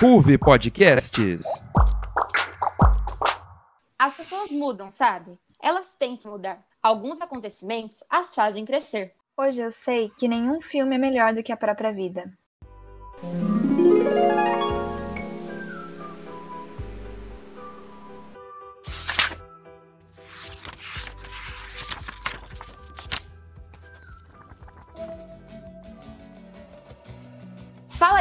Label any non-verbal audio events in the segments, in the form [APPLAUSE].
Ruve Podcasts. As pessoas mudam, sabe? Elas têm que mudar. Alguns acontecimentos as fazem crescer. Hoje eu sei que nenhum filme é melhor do que a própria vida. Fala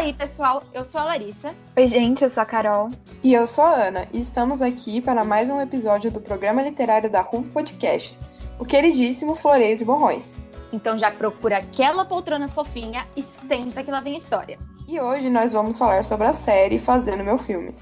aí, pessoal. Eu sou a Larissa. Oi, gente, eu sou a Carol. E eu sou a Ana, e estamos aqui para mais um episódio do programa literário da RUV Podcasts, o queridíssimo Floreios e Borrões. Então já procura aquela poltrona fofinha e senta que lá vem a história. E hoje nós vamos falar sobre a série Fazendo Meu Filme.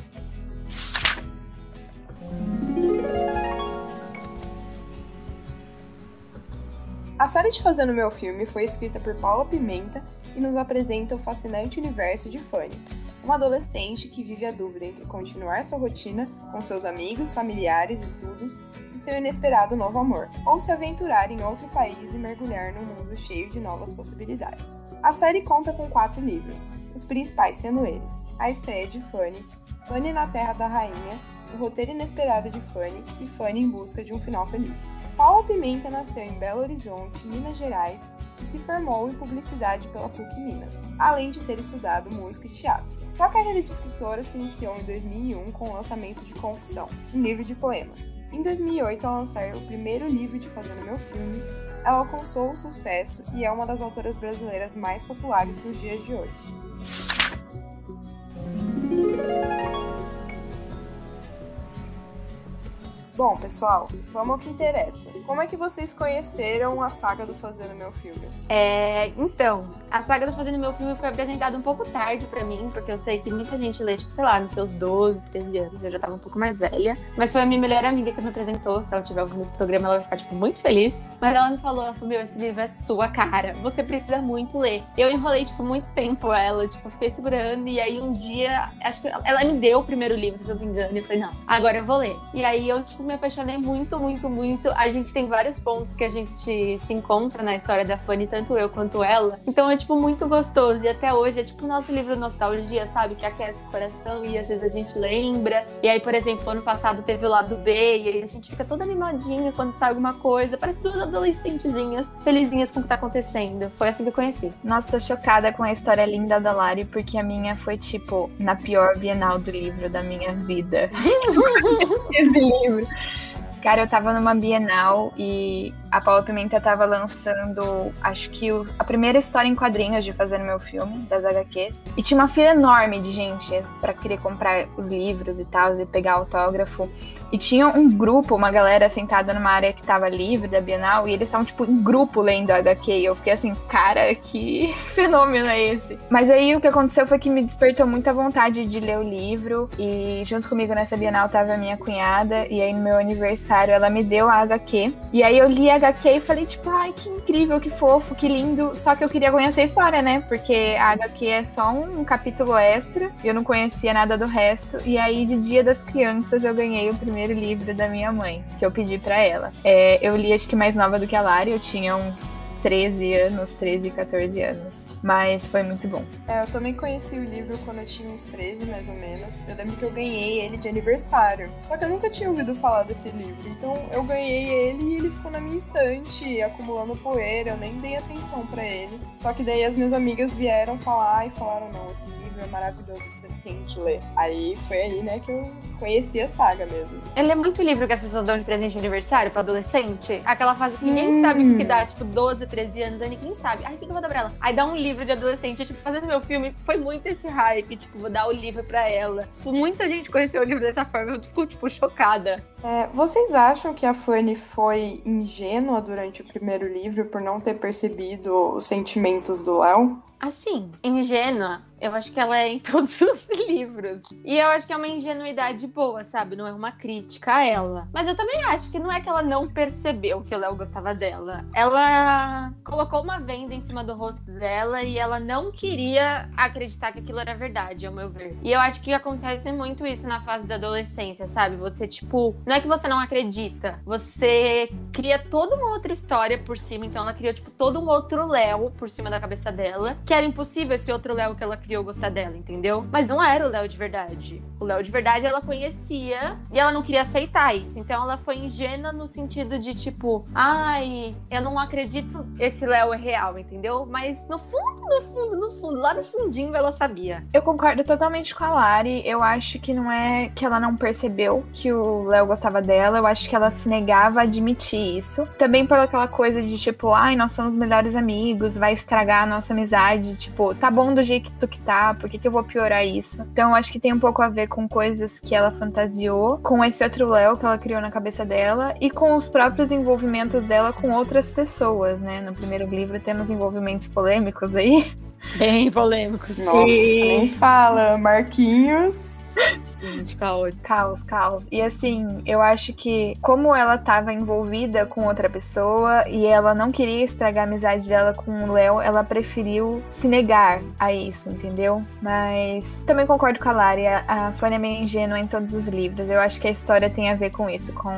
A série de Fazendo Meu Filme foi escrita por Paula Pimenta e nos apresenta o fascinante universo de Fanny, uma adolescente que vive a dúvida entre continuar sua rotina com seus amigos, familiares, estudos e seu inesperado novo amor, ou se aventurar em outro país e mergulhar num mundo cheio de novas possibilidades. A série conta com quatro livros, os principais sendo eles: A Estreia de Fanny, Fanny na Terra da Rainha, O Roteiro Inesperado de Fanny e Fanny em Busca de um Final Feliz. Paula Pimenta nasceu em Belo Horizonte, Minas Gerais, e se formou em publicidade pela PUC Minas, além de ter estudado música e teatro. Sua carreira de escritora se iniciou em 2001 com o lançamento de Confissão, um livro de poemas. Em 2008, ao lançar o primeiro livro de Fazendo Meu Filme, ela alcançou o sucesso e é uma das autoras brasileiras mais populares nos dias de hoje. Bom, pessoal, vamos ao que interessa. Como é que vocês conheceram a saga do Fazendo Meu Filme? É, então, a saga do Fazendo Meu Filme foi apresentada um pouco tarde pra mim, porque eu sei que muita gente lê, tipo, sei lá, nos seus 12, 13 anos, eu já tava um pouco mais velha. Mas foi a minha melhor amiga que me apresentou, se ela estiver ouvindo esse programa, ela vai ficar, tipo, muito feliz. Mas ela me falou, ela falou, meu, esse livro é sua cara, você precisa muito ler. Eu enrolei, tipo, muito tempo ela, tipo, fiquei segurando, e aí um dia, acho que ela me deu o primeiro livro, se eu não me engano, e eu falei, não, agora eu vou ler. E aí eu, tipo, me apaixonei muito, muito, muito. A gente tem vários pontos que a gente se encontra na história da Fanny, tanto eu quanto ela. Então é, tipo, muito gostoso. E até hoje é, tipo, o nosso livro nostalgia, sabe? Que aquece o coração e às vezes a gente lembra. E aí, por exemplo, ano passado teve o lado B, e aí a gente fica toda animadinha quando sai alguma coisa. Parece duas adolescentezinhas, felizinhas com o que tá acontecendo. Foi assim que eu conheci. Nossa, tô chocada com a história linda da Lari, porque a minha foi, tipo, na pior Bienal do livro da minha vida. [LAUGHS] Esse livro. Cara, eu tava numa Bienal e a Paula Pimenta tava lançando, acho que o, a primeira história em quadrinhos de fazer meu filme, das HQs. E tinha uma fila enorme de gente para querer comprar os livros e tal, e pegar autógrafo. E tinha um grupo, uma galera sentada numa área que tava livre da Bienal, e eles estavam, tipo, em grupo lendo a HQ. E eu fiquei assim, cara, que [LAUGHS] fenômeno é esse? Mas aí o que aconteceu foi que me despertou muita vontade de ler o livro. E junto comigo nessa Bienal tava a minha cunhada, e aí no meu aniversário ela me deu a HQ. E aí eu li a HQ e falei, tipo, ai, que incrível, que fofo, que lindo. Só que eu queria conhecer a história, né? Porque a HQ é só um capítulo extra, eu não conhecia nada do resto. E aí, de Dia das Crianças, eu ganhei o primeiro livro da minha mãe, que eu pedi para ela. É, eu li, acho que mais nova do que a Lari, eu tinha uns 13 anos, 13, 14 anos. Mas foi muito bom. É, eu também conheci o livro quando eu tinha uns 13, mais ou menos. Eu lembro que eu ganhei ele de aniversário. Só que eu nunca tinha ouvido falar desse livro. Então eu ganhei ele e ele ficou na minha estante, acumulando poeira. Eu nem dei atenção para ele. Só que daí as minhas amigas vieram falar e falaram: não, esse livro é maravilhoso, você tem que ler. Aí foi aí, né, que eu conheci a saga mesmo. Ele é muito livro que as pessoas dão de presente de aniversário pra adolescente. Aquela fase Sim. que ninguém sabe o que dá, tipo, 12, 13 anos, aí ninguém sabe. Ai, o que eu vou dar pra ela? Aí dá um livro de adolescente, tipo, fazendo meu filme, foi muito esse hype, tipo, vou dar o livro pra ela. Tipo, muita gente conheceu o livro dessa forma, eu fico, tipo, chocada. É, vocês acham que a Fanny foi ingênua durante o primeiro livro por não ter percebido os sentimentos do Léo? Assim, ingênua, eu acho que ela é em [LAUGHS] todos os livros. E eu acho que é uma ingenuidade boa, sabe? Não é uma crítica a ela. Mas eu também acho que não é que ela não percebeu que o Léo gostava dela. Ela colocou uma venda em cima do rosto dela e ela não queria acreditar que aquilo era verdade, ao meu ver. E eu acho que acontece muito isso na fase da adolescência, sabe? Você, tipo, não é que você não acredita, você cria toda uma outra história por cima, então ela criou, tipo, todo um outro Léo por cima da cabeça dela, que era impossível esse outro Léo que ela criou gostar dela, entendeu? Mas não era o Léo de verdade. O Léo de verdade ela conhecia e ela não queria aceitar isso, então ela foi ingênua no sentido de, tipo, ai, eu não acredito esse Léo é real, entendeu? Mas no fundo, no fundo, no fundo, lá no fundinho ela sabia. Eu concordo totalmente com a Lari. Eu acho que não é que ela não percebeu que o Léo gostava dela. Eu acho que ela se negava a admitir isso. Também por aquela coisa de tipo, ai, nós somos melhores amigos, vai estragar a nossa amizade. Tipo, tá bom do jeito que tá, por que, que eu vou piorar isso? Então eu acho que tem um pouco a ver com coisas que ela fantasiou, com esse outro Léo que ela criou na cabeça dela e com os próprios envolvimentos dela com outras pessoas, né? No primeiro livro temos envolvimentos polêmicos aí. Bem polêmicos. Nossa, nem fala. Marquinhos. Gente, caos. Caos, caos. E assim, eu acho que como ela estava envolvida com outra pessoa e ela não queria estragar a amizade dela com o Léo, ela preferiu se negar a isso, entendeu? Mas também concordo com a Lari, a Fanny é meio ingênua em todos os livros. Eu acho que a história tem a ver com isso, com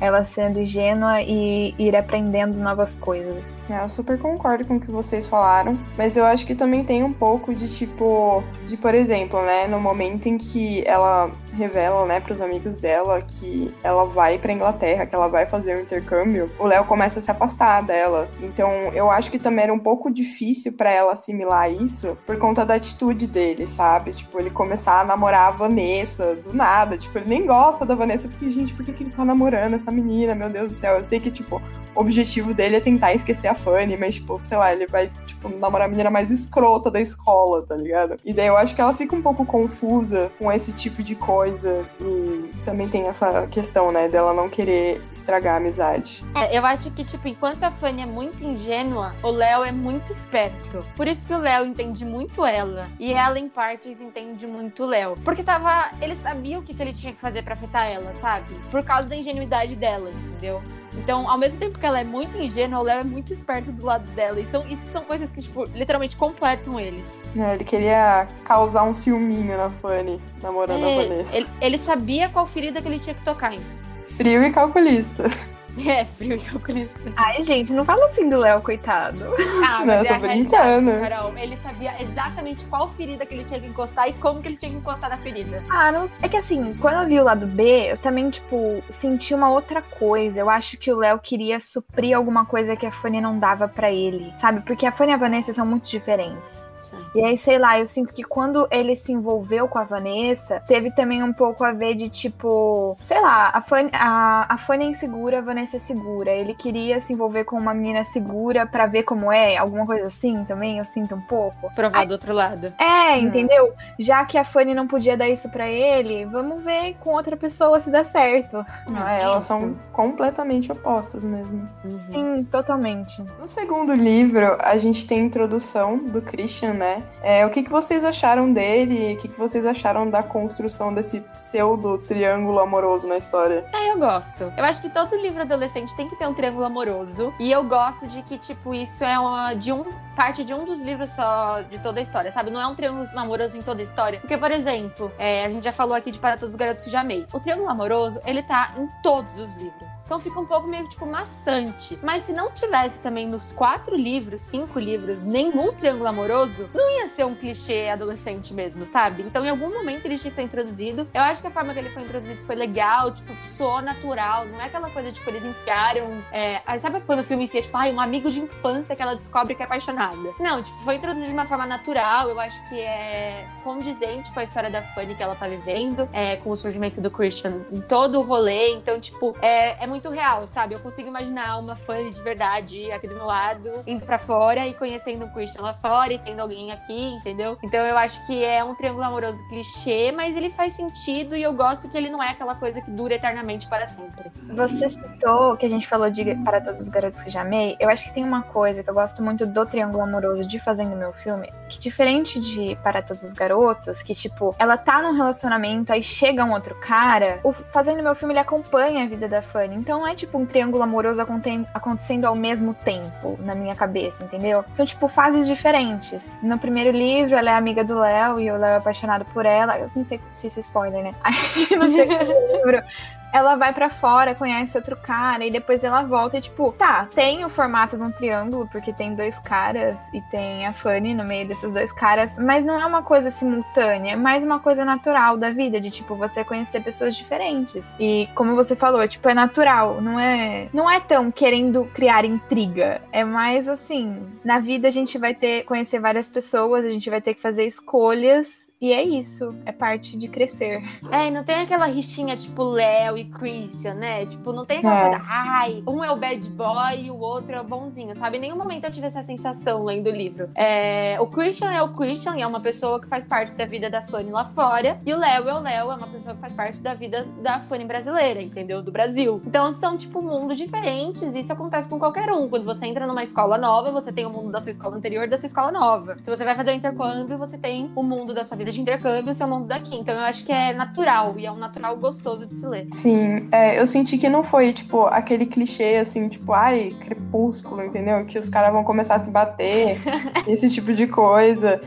ela sendo ingênua e ir aprendendo novas coisas. É, eu super concordo com o que vocês falaram, mas eu acho que também tem um pouco de tipo, de por exemplo, né, no momento em que ela revela, né, pros amigos dela que ela vai pra Inglaterra, que ela vai fazer um intercâmbio, o Léo começa a se afastar dela. Então, eu acho que também era um pouco difícil para ela assimilar isso por conta da atitude dele, sabe? Tipo, ele começar a namorar a Vanessa do nada. Tipo, ele nem gosta da Vanessa. Eu fiquei, gente, por que, que ele tá namorando essa menina? Meu Deus do céu. Eu sei que, tipo, objetivo dele é tentar esquecer a Fanny, mas, tipo, sei lá, ele vai, tipo, namorar a menina mais escrota da escola, tá ligado? E daí eu acho que ela fica um pouco confusa com esse tipo de coisa. E também tem essa questão, né, dela não querer estragar a amizade. É, eu acho que, tipo, enquanto a Fanny é muito ingênua, o Léo é muito esperto. Por isso que o Léo entende muito ela. E ela, em partes, entende muito o Léo. Porque tava. Ele sabia o que, que ele tinha que fazer para afetar ela, sabe? Por causa da ingenuidade dela, entendeu? Então, ao mesmo tempo que ela é muito ingênua, o Léo é muito esperto do lado dela. E são, isso são coisas que, tipo, literalmente completam eles. É, ele queria causar um ciúminho na Fanny, namorando É, a Vanessa. ele, ele sabia qual ferida que ele tinha que tocar ainda. Frio e calculista. [LAUGHS] É, frio e calculista. Ai, gente, não fala assim do Léo, coitado. Ah, Não, mas eu tô é brincando. Carol. Ele sabia exatamente qual ferida que ele tinha que encostar e como que ele tinha que encostar na ferida. Ah, não É que assim, quando eu li o lado B, eu também, tipo, senti uma outra coisa. Eu acho que o Léo queria suprir alguma coisa que a Fanny não dava pra ele, sabe? Porque a Fanny e a Vanessa são muito diferentes. E aí, sei lá, eu sinto que quando ele se envolveu com a Vanessa, teve também um pouco a ver de tipo, sei lá, a Fanny, a, a Fanny é insegura, a Vanessa é segura. Ele queria se envolver com uma menina segura pra ver como é, alguma coisa assim também, eu sinto um pouco. Provar do outro lado. É, entendeu? Já que a Fanny não podia dar isso pra ele, vamos ver com outra pessoa se dá certo. Ah, elas são completamente opostas mesmo. Sim, totalmente. No segundo livro, a gente tem a introdução do Christian, né? É, o que, que vocês acharam dele? O que, que vocês acharam da construção desse pseudo triângulo amoroso na história? É, eu gosto. Eu acho que todo livro adolescente tem que ter um triângulo amoroso. E eu gosto de que, tipo, isso é uma, de um parte de um dos livros só de toda a história, sabe? Não é um triângulo amoroso em toda a história. Porque, por exemplo, é, a gente já falou aqui de Para Todos os Garotos que Já Amei. O triângulo amoroso, ele tá em todos os livros. Então fica um pouco meio, tipo, maçante. Mas se não tivesse também nos quatro livros, cinco livros, nenhum triângulo amoroso, não ia ser um clichê adolescente mesmo, sabe? Então em algum momento ele tinha que ser introduzido. Eu acho que a forma que ele foi introduzido foi legal, tipo, soou natural. Não é aquela coisa, tipo, eles enfiaram. É... aí Sabe quando o filme enfia, tipo, ai, um amigo de infância que ela descobre que é apaixonada? Não, tipo, foi introduzido de uma forma natural. Eu acho que é condizente com a história da Fanny que ela tá vivendo, é, com o surgimento do Christian em todo o rolê. Então, tipo, é, é muito real, sabe? Eu consigo imaginar uma Fanny de verdade aqui do meu lado, indo pra fora e conhecendo o Christian lá fora e tendo alguém aqui, entendeu? Então eu acho que é um triângulo amoroso clichê, mas ele faz sentido e eu gosto que ele não é aquela coisa que dura eternamente para sempre. Você citou que a gente falou de Para Todos os Garotos que Já Amei. Eu acho que tem uma coisa que eu gosto muito do Triângulo Amoroso de Fazendo Meu Filme, que diferente de Para Todos os Garotos, que tipo, ela tá num relacionamento, aí chega um outro cara, o Fazendo Meu Filme ele acompanha a vida da Fanny. Então é tipo um triângulo amoroso aconte- acontecendo ao mesmo tempo na minha cabeça, entendeu? São tipo fases diferentes. No primeiro livro, ela é amiga do Léo e o Léo é apaixonado por ela. Eu não sei se isso é spoiler, né? [LAUGHS] Aí no segundo [LAUGHS] livro, ela vai para fora, conhece outro cara e depois ela volta e tipo, tá, tem o formato de um triângulo porque tem dois caras e tem a Fanny no meio desses dois caras, mas não é uma coisa simultânea, é mais uma coisa natural da vida de tipo você conhecer pessoas diferentes. E como você falou, tipo é natural, não é não é tão querendo criar intriga, é mais assim, na vida a gente vai ter conhecer várias pessoas, a gente vai ter que fazer escolhas e é isso, é parte de crescer. É, e não tem aquela rixinha tipo Léo e Christian, né? Tipo, não tem aquela é. coisa, ai, um é o bad boy e o outro é o bonzinho, sabe? Em nenhum momento eu tive essa sensação lendo o livro. É, o Christian é o Christian e é uma pessoa que faz parte da vida da Fanny lá fora, e o Léo é o Léo, é uma pessoa que faz parte da vida da Fanny brasileira, entendeu? Do Brasil. Então são, tipo, mundos diferentes, e isso acontece com qualquer um. Quando você entra numa escola nova, você tem o mundo da sua escola anterior e da sua escola nova. Se você vai fazer o intercâmbio, você tem o mundo da sua vida vida de intercâmbio, seu mundo daqui. Então eu acho que é natural e é um natural gostoso de se ler. Sim, é, eu senti que não foi, tipo, aquele clichê assim, tipo, ai, crepúsculo, entendeu? Que os caras vão começar a se bater, [LAUGHS] esse tipo de coisa.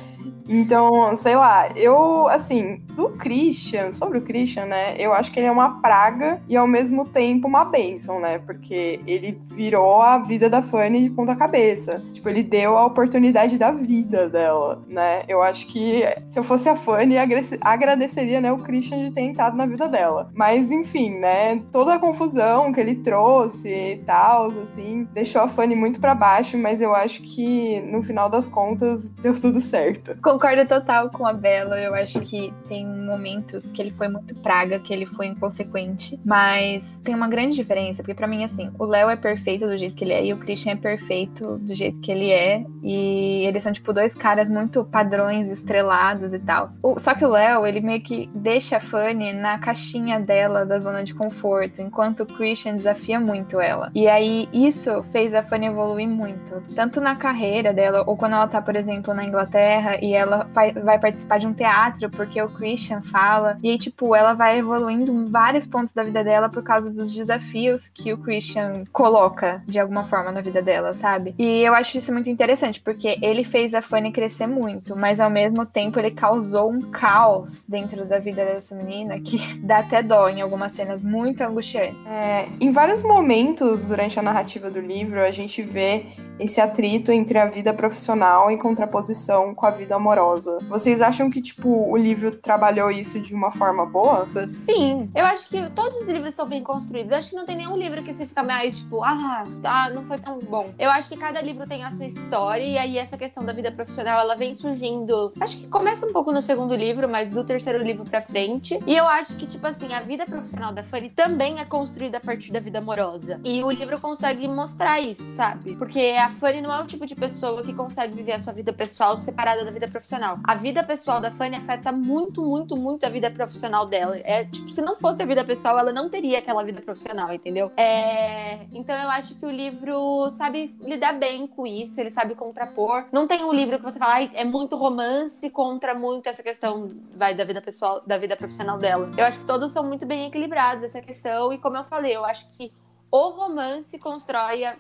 Então, sei lá, eu, assim, do Christian, sobre o Christian, né, eu acho que ele é uma praga e ao mesmo tempo uma bênção, né, porque ele virou a vida da Fanny de ponta cabeça. Tipo, ele deu a oportunidade da vida dela, né. Eu acho que se eu fosse a Fanny, agradeceria, né, o Christian de ter entrado na vida dela. Mas, enfim, né, toda a confusão que ele trouxe e tal, assim, deixou a Fanny muito para baixo, mas eu acho que no final das contas deu tudo certo concordo total com a Bela. Eu acho que tem momentos que ele foi muito praga, que ele foi inconsequente. Mas tem uma grande diferença, porque para mim, assim, o Léo é perfeito do jeito que ele é e o Christian é perfeito do jeito que ele é. E eles são, tipo, dois caras muito padrões, estrelados e tal. Só que o Léo, ele meio que deixa a Fanny na caixinha dela da zona de conforto, enquanto o Christian desafia muito ela. E aí, isso fez a Fanny evoluir muito. Tanto na carreira dela, ou quando ela tá, por exemplo, na Inglaterra e ela vai, participar de um teatro porque o Christian fala. E aí, tipo, ela vai evoluindo em vários pontos da vida dela por causa dos desafios que o Christian coloca de alguma forma na vida dela, sabe? E eu acho isso muito interessante, porque ele fez a Fanny crescer muito, mas ao mesmo tempo ele causou um caos dentro da vida dessa menina que [LAUGHS] dá até dó em algumas cenas muito angustiantes. É, em vários momentos durante a narrativa do livro, a gente vê esse atrito entre a vida profissional em contraposição com a vida amorosa. Vocês acham que, tipo, o livro trabalhou isso de uma forma boa? Sim. Eu acho que todos os livros são bem construídos. Eu acho que não tem nenhum livro que se fica mais, tipo, ah, ah, não foi tão bom. Eu acho que cada livro tem a sua história e aí essa questão da vida profissional, ela vem surgindo. Acho que começa um pouco no segundo livro, mas do terceiro livro pra frente. E eu acho que, tipo assim, a vida profissional da Fanny também é construída a partir da vida amorosa. E o livro consegue mostrar isso, sabe? Porque a Fanny não é o tipo de pessoa que consegue viver a sua vida pessoal separada da vida profissional. A vida pessoal da Fanny afeta muito, muito, muito a vida profissional dela. É tipo, se não fosse a vida pessoal, ela não teria aquela vida profissional, entendeu? É... Então eu acho que o livro sabe lidar bem com isso, ele sabe contrapor. Não tem um livro que você fala, é muito romance contra muito essa questão vai da vida pessoal, da vida profissional dela. Eu acho que todos são muito bem equilibrados essa questão e como eu falei, eu acho que o romance constrói a,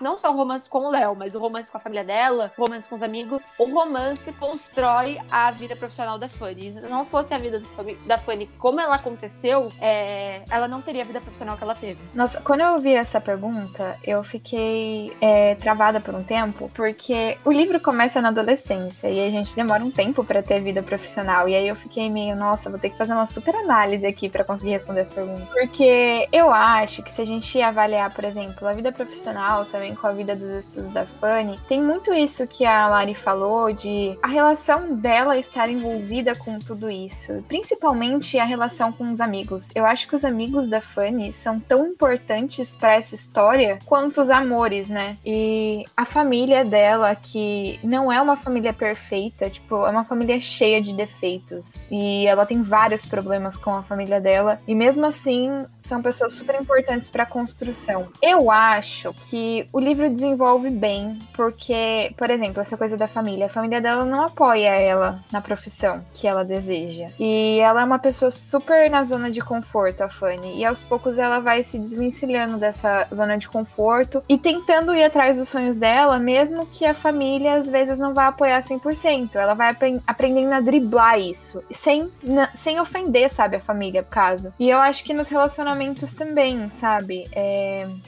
não só o romance com o Léo, mas o romance com a família dela, o romance com os amigos, o romance constrói a vida profissional da Fanny. Se não fosse a vida da Fanny como ela aconteceu, é, ela não teria a vida profissional que ela teve. Nossa, quando eu ouvi essa pergunta, eu fiquei é, travada por um tempo, porque o livro começa na adolescência e a gente demora um tempo para ter vida profissional. E aí eu fiquei meio, nossa, vou ter que fazer uma super análise aqui para conseguir responder essa pergunta. Porque eu acho que se a gente avaliar, por exemplo, a vida profissional também com a vida dos estudos da Fanny, tem muito isso que a Lari falou de a relação dela estar envolvida com tudo isso, principalmente a relação com os amigos. Eu acho que os amigos da Fanny são tão importantes para essa história quanto os amores, né? E a família dela, que não é uma família perfeita, tipo, é uma família cheia de defeitos. E ela tem vários problemas com a família dela. E mesmo assim, são pessoas super importantes para construir construção. Eu acho que o livro desenvolve bem, porque, por exemplo, essa coisa da família. A família dela não apoia ela na profissão que ela deseja. E ela é uma pessoa super na zona de conforto, a Fanny. E aos poucos ela vai se desvencilhando dessa zona de conforto e tentando ir atrás dos sonhos dela, mesmo que a família às vezes não vá apoiar 100%. Ela vai aprendendo a driblar isso, sem, sem ofender, sabe, a família, por caso. E eu acho que nos relacionamentos também, sabe? É...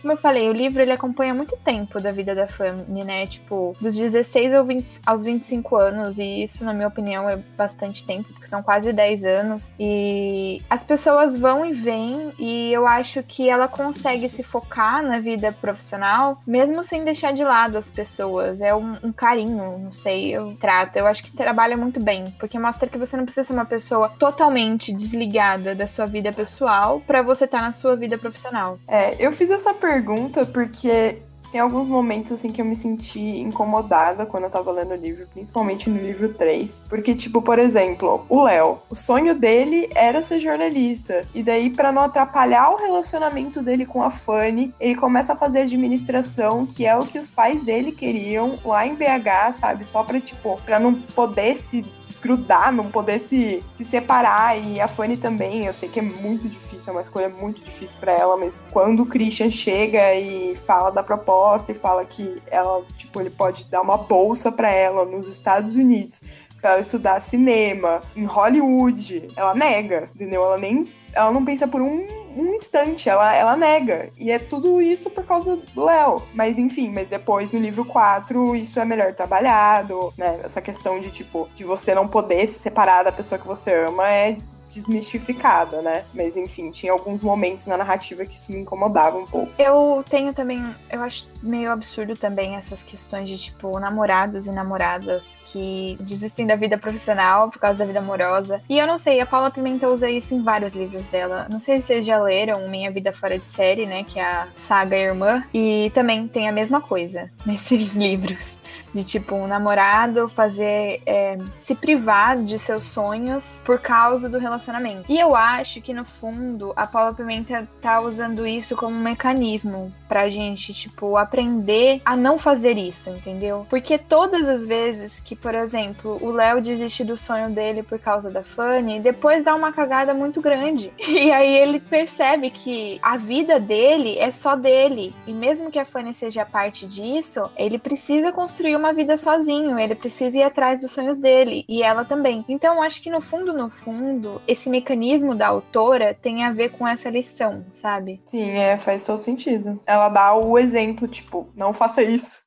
Como eu falei, o livro ele acompanha muito tempo da vida da Fanny, né? Tipo, dos 16 ao 20, aos 25 anos, e isso, na minha opinião, é bastante tempo, porque são quase 10 anos. E as pessoas vão e vêm, e eu acho que ela consegue se focar na vida profissional, mesmo sem deixar de lado as pessoas. É um, um carinho, não sei, eu trato. Eu acho que trabalha muito bem, porque mostra que você não precisa ser uma pessoa totalmente desligada da sua vida pessoal para você estar tá na sua vida profissional. É, eu fiz essa pergunta porque tem alguns momentos assim que eu me senti incomodada quando eu tava lendo o livro, principalmente no livro 3, porque tipo, por exemplo, o Léo, o sonho dele era ser jornalista, e daí para não atrapalhar o relacionamento dele com a Fanny, ele começa a fazer administração, que é o que os pais dele queriam lá em BH, sabe? Só para tipo, para não poder se desgrudar, não poder se, se separar e a Fanny também, eu sei que é muito difícil, é uma escolha muito difícil para ela, mas quando o Christian chega e fala da proposta e fala que ela, tipo, ele pode dar uma bolsa para ela nos Estados Unidos para ela estudar cinema em Hollywood. Ela nega, entendeu? Ela nem ela não pensa por um, um instante, ela, ela nega. E é tudo isso por causa do Léo. Mas enfim, mas depois no livro 4 isso é melhor trabalhado, né? Essa questão de tipo, de você não poder se separar da pessoa que você ama é desmistificada, né? Mas enfim, tinha alguns momentos na narrativa que se me incomodavam um pouco. Eu tenho também, eu acho meio absurdo também essas questões de tipo namorados e namoradas que desistem da vida profissional por causa da vida amorosa. E eu não sei, a Paula Pimenta usa isso em vários livros dela. Não sei se vocês já leram Minha Vida Fora de Série, né, que é a saga Irmã, e também tem a mesma coisa [LAUGHS] nesses livros de tipo um namorado fazer é, se privar de seus sonhos por causa do relacionamento. E eu acho que no fundo a Paula Pimenta tá usando isso como um mecanismo pra gente, tipo, aprender a não fazer isso, entendeu? Porque todas as vezes que, por exemplo, o Léo desiste do sonho dele por causa da Fanny, depois dá uma cagada muito grande. [LAUGHS] E aí ele percebe que a vida dele é só dele. E mesmo que a Fanny seja parte disso, ele precisa construir uma vida sozinho, ele precisa ir atrás dos sonhos dele e ela também. Então, acho que no fundo, no fundo, esse mecanismo da autora tem a ver com essa lição, sabe? Sim, é, faz todo sentido. Ela dá o exemplo, tipo, não faça isso.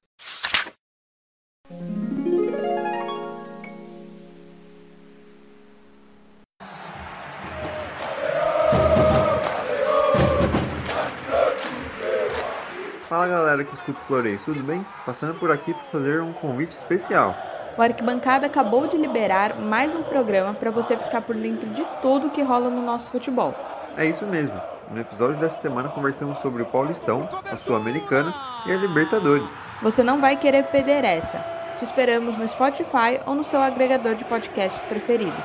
Fala galera que escuta o Floreio, tudo bem? Passando por aqui para fazer um convite especial. O Arquibancada acabou de liberar mais um programa para você ficar por dentro de tudo que rola no nosso futebol. É isso mesmo. No episódio dessa semana conversamos sobre o Paulistão, a Sul-Americana e a Libertadores. Você não vai querer perder essa. Te esperamos no Spotify ou no seu agregador de podcast preferido.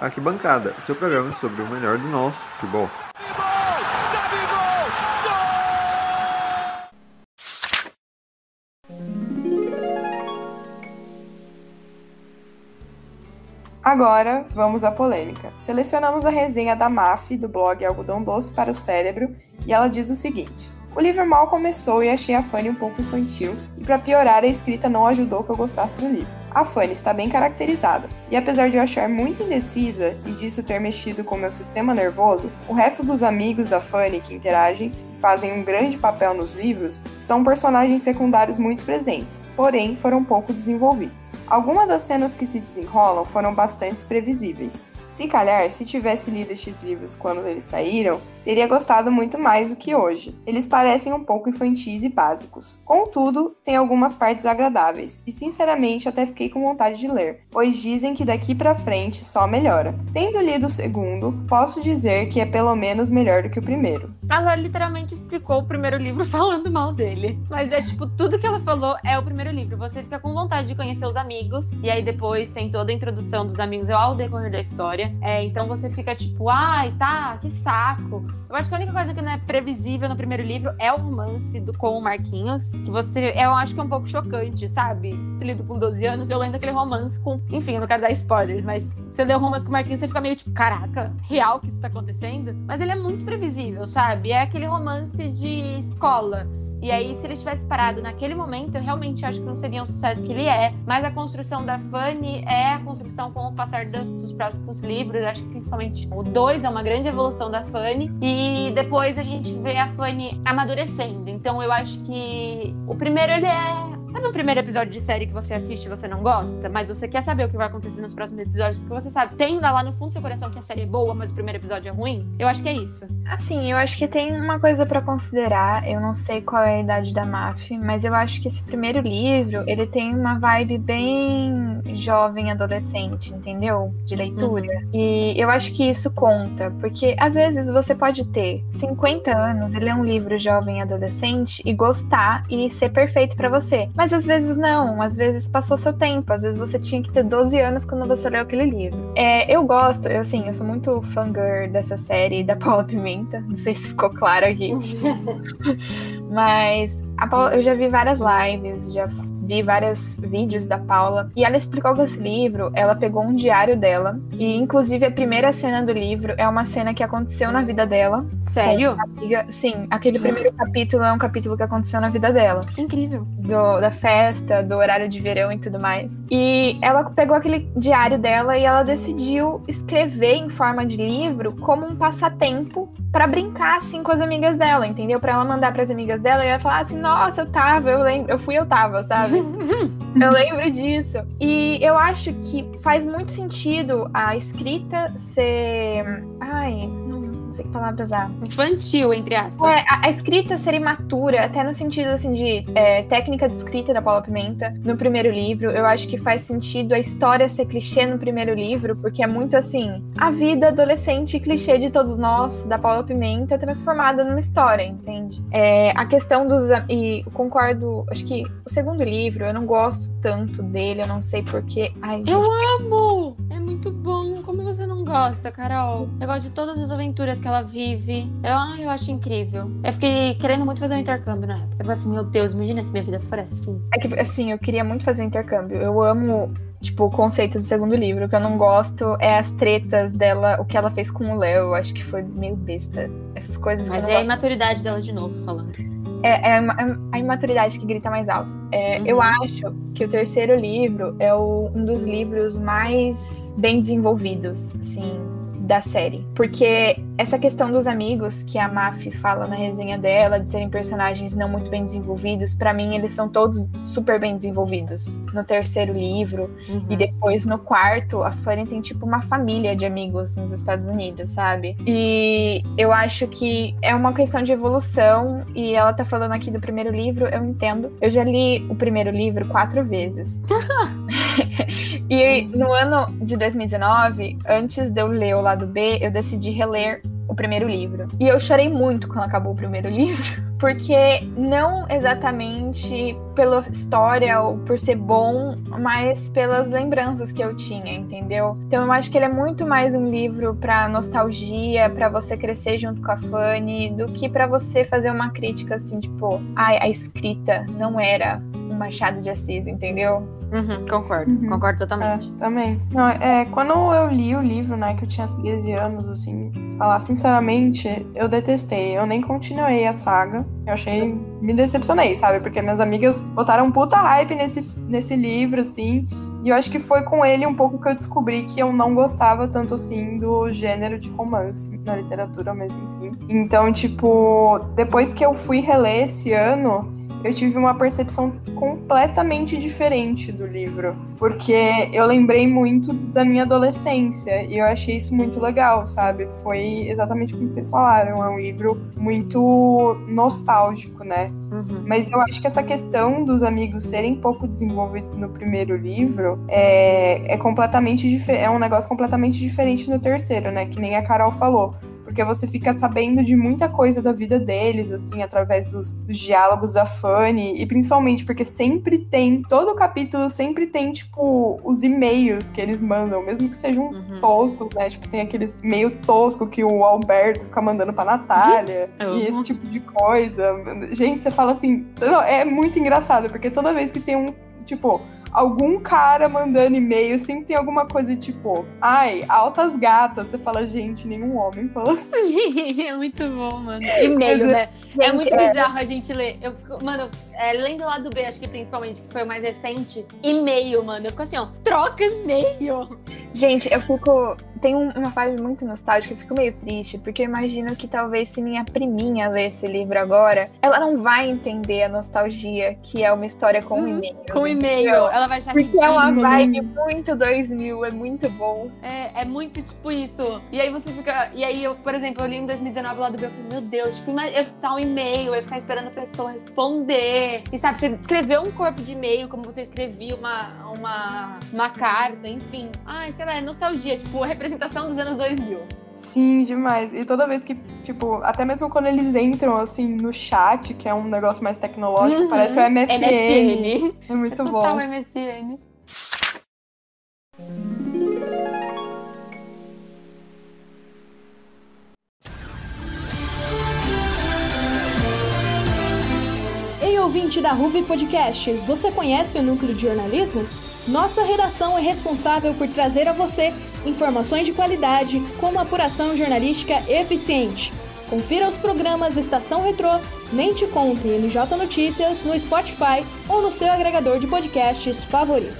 Arquibancada, seu programa sobre o melhor do nosso futebol. Agora, vamos à polêmica. Selecionamos a resenha da MAF do blog Algodão Doce para o Cérebro e ela diz o seguinte: O livro mal começou e achei a Fanny um pouco infantil, e para piorar, a escrita não ajudou que eu gostasse do livro. A Fanny está bem caracterizada, e apesar de eu achar muito indecisa e disso ter mexido com meu sistema nervoso, o resto dos amigos da Fanny que interagem e fazem um grande papel nos livros são personagens secundários muito presentes, porém foram pouco desenvolvidos. Algumas das cenas que se desenrolam foram bastante previsíveis. Se calhar, se tivesse lido estes livros quando eles saíram, teria gostado muito mais do que hoje. Eles parecem um pouco infantis e básicos. Contudo, tem algumas partes agradáveis, e sinceramente até fiquei com vontade de ler, pois dizem que daqui para frente só melhora. Tendo lido o segundo, posso dizer que é pelo menos melhor do que o primeiro. Ela literalmente explicou o primeiro livro [LAUGHS] falando mal dele. Mas é tipo, tudo que ela falou é o primeiro livro. Você fica com vontade de conhecer os amigos, e aí depois tem toda a introdução dos amigos ao decorrer da história. É, então você fica tipo, ai, tá, que saco Eu acho que a única coisa que não é previsível no primeiro livro é o romance do, com o Marquinhos. Que você. Eu acho que é um pouco chocante, sabe? Lido com 12 anos, eu lendo aquele romance com. Enfim, eu não quero dar spoilers, mas você lê o romance com o Marquinhos, você fica meio tipo, caraca, real que isso tá acontecendo? Mas ele é muito previsível, sabe? É aquele romance de escola e aí, se ele tivesse parado naquele momento, eu realmente acho que não seria um sucesso que ele é. Mas a construção da Fanny é a construção com o passar dos, dos próximos livros. Acho que principalmente o 2 é uma grande evolução da Fanny. E depois a gente vê a Fanny amadurecendo. Então eu acho que o primeiro ele é Sabe o primeiro episódio de série que você assiste e você não gosta, mas você quer saber o que vai acontecer nos próximos episódios, porque você sabe, tem lá no fundo do seu coração que a série é boa, mas o primeiro episódio é ruim? Eu acho que é isso. Assim, eu acho que tem uma coisa para considerar. Eu não sei qual é a idade da Maf, mas eu acho que esse primeiro livro, ele tem uma vibe bem jovem, adolescente, entendeu? De leitura. Uhum. E eu acho que isso conta, porque às vezes você pode ter 50 anos e ler um livro jovem, adolescente e gostar e ser perfeito para você. Mas mas às vezes não, às vezes passou seu tempo, às vezes você tinha que ter 12 anos quando você leu aquele livro. É, eu gosto, eu, assim, eu sou muito fangirl dessa série da Paula Pimenta, não sei se ficou claro aqui. [LAUGHS] Mas Paula, eu já vi várias lives, já vi vários vídeos da Paula e ela explicou que esse livro, ela pegou um diário dela e inclusive a primeira cena do livro é uma cena que aconteceu na vida dela. Sério? Amiga, sim, aquele primeiro capítulo é um capítulo que aconteceu na vida dela. Incrível. Do, da festa, do horário de verão e tudo mais. E ela pegou aquele diário dela e ela decidiu escrever em forma de livro como um passatempo para brincar assim com as amigas dela, entendeu? Para ela mandar para as amigas dela e ela falar assim: "Nossa, eu tava, eu lembro, eu fui, eu tava", sabe? Eu lembro disso. E eu acho que faz muito sentido a escrita ser. Ai, não sei que palavra usar. Infantil, entre aspas. É, a, a, escrita ser imatura, até no sentido assim de é, técnica de escrita da Paula Pimenta no primeiro livro. Eu acho que faz sentido a história ser clichê no primeiro livro, porque é muito assim, a vida adolescente clichê de todos nós, da Paula Pimenta, transformada numa história, entende? É, a questão dos. E concordo, acho que o segundo livro, eu não gosto tanto dele, eu não sei porquê. Ai, gente, eu amo! É muito bom. Não gosta, Carol? Eu gosto de todas as aventuras que ela vive. Eu, eu acho incrível. Eu fiquei querendo muito fazer um intercâmbio na época. Eu falei assim, meu Deus, imagina se minha vida for assim. É que, assim, eu queria muito fazer intercâmbio. Eu amo tipo, o conceito do segundo livro. O que eu não gosto é as tretas dela, o que ela fez com o Léo. Eu acho que foi meio besta. Essas coisas. Mas é a imaturidade dela de novo falando. É, é, a imaturidade que grita mais alto. É, uhum. Eu acho que o terceiro livro é o, um dos livros mais bem desenvolvidos, assim, da série. Porque essa questão dos amigos que a Maf fala na resenha dela, de serem personagens não muito bem desenvolvidos, para mim eles são todos super bem desenvolvidos. No terceiro livro uhum. e depois no quarto, a Fanny tem tipo uma família de amigos nos Estados Unidos, sabe? E eu acho que é uma questão de evolução e ela tá falando aqui do primeiro livro, eu entendo. Eu já li o primeiro livro quatro vezes. [LAUGHS] [LAUGHS] e no ano de 2019, antes de eu ler o lado B, eu decidi reler o primeiro livro. E eu chorei muito quando acabou o primeiro [LAUGHS] livro, porque não exatamente pela história ou por ser bom, mas pelas lembranças que eu tinha, entendeu? Então eu acho que ele é muito mais um livro para nostalgia, para você crescer junto com a Fanny, do que para você fazer uma crítica assim, tipo, ai, a escrita não era um Machado de Assis, entendeu? Uhum, concordo, uhum. concordo totalmente. É, também. Não, é, quando eu li o livro, né, que eu tinha 13 anos, assim, falar sinceramente, eu detestei. Eu nem continuei a saga. Eu achei. Me decepcionei, sabe? Porque minhas amigas botaram puta hype nesse, nesse livro, assim. E eu acho que foi com ele um pouco que eu descobri que eu não gostava tanto assim do gênero de romance na literatura mesmo, enfim. Então, tipo, depois que eu fui reler esse ano, eu tive uma percepção completamente diferente do livro, porque eu lembrei muito da minha adolescência e eu achei isso muito legal, sabe? Foi exatamente como vocês falaram, é um livro muito nostálgico, né? Uhum. Mas eu acho que essa questão dos amigos serem pouco desenvolvidos no primeiro livro é, é completamente é um negócio completamente diferente no terceiro, né? Que nem a Carol falou porque você fica sabendo de muita coisa da vida deles, assim, através dos, dos diálogos da Fanny, e principalmente porque sempre tem, todo capítulo sempre tem, tipo, os e-mails que eles mandam, mesmo que sejam Uhum. toscos, né? Tipo, tem aqueles meio tosco que o Alberto fica mandando pra Natália, Eu e esse tipo de coisa. Gente, você fala assim, é muito engraçado, porque toda vez que tem um, tipo, algum cara mandando e-mail, sempre tem alguma coisa tipo, ai, altas gatas. Você fala, gente, nenhum homem falou [LAUGHS] assim. é muito bom, mano. E-mail, né? É Gente, muito é. bizarro a gente ler. Eu fico, mano, é, lendo lá do B, acho que principalmente, que foi o mais recente, e-mail, mano. Eu fico assim, ó, troca e-mail. Gente, eu fico. Tem um- uma fase muito nostálgica, eu fico meio triste, porque eu imagino que talvez se minha priminha ler esse livro agora, ela não vai entender a nostalgia que é uma história com Uhum, e-mail. Com e-mail. Ela vai achar Porque é uma vibe muito 2000, é muito bom. É, é muito tipo isso. E aí você fica. E aí, eu, por exemplo, eu li em 2019 lá do B, eu falei, meu Deus, tipo, eu ficar um e-mail, eu ficar esperando a pessoa responder. E sabe, você escreveu um corpo de e-mail, como você escrevia uma, uma, uma carta, enfim. Ai, sei é nostalgia, tipo, a representação dos anos 2000. Sim, demais. E toda vez que, tipo, até mesmo quando eles entram, assim, no chat, que é um negócio mais tecnológico, Uhum. parece o MSN. MSN. É muito bom. Total MSN. Ei, ouvinte da Ruve Podcasts, você conhece o Núcleo de Jornalismo? Nossa redação é responsável por trazer a você informações de qualidade com uma apuração jornalística eficiente. Confira os programas Estação Retrô, Nem Te Conto e NJ Notícias no Spotify ou no seu agregador de podcasts favorito.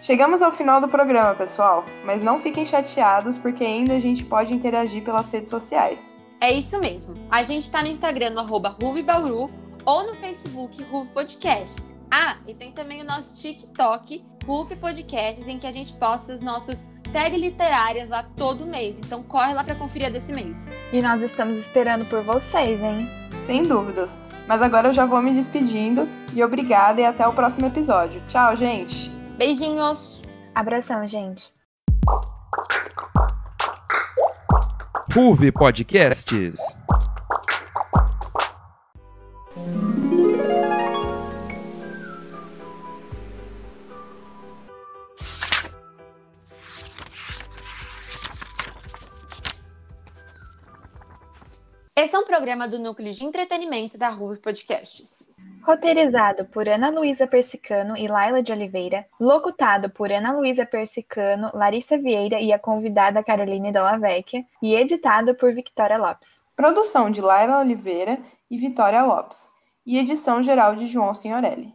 Chegamos ao final do programa, pessoal, mas não fiquem chateados porque ainda a gente pode interagir pelas redes sociais. É isso mesmo. A gente tá no Instagram, no arroba Ruvibauru, ou no Facebook, Ruve Podcasts. Ah, e tem também o nosso TikTok, Ruve Podcasts, em que a gente posta os nossos tags literárias lá todo mês. Então corre lá pra conferir a desse mês. E nós estamos esperando por vocês, hein? Sem dúvidas. Mas agora eu já vou me despedindo e obrigada e até o próximo episódio. Tchau, gente! Beijinhos! Abração, gente. Ruve Podcasts. Esse é um programa do Núcleo de Entretenimento da Ruve Podcasts. Roteirizado por Ana Luísa Persicano e Laila de Oliveira. Locutado por Ana Luísa Persicano, Larissa Vieira e a convidada Caroline Della Vecchia. E editado por Victoria Lopes. Produção de Laila Oliveira e Vitória Lopes. E edição geral de João Signorelli.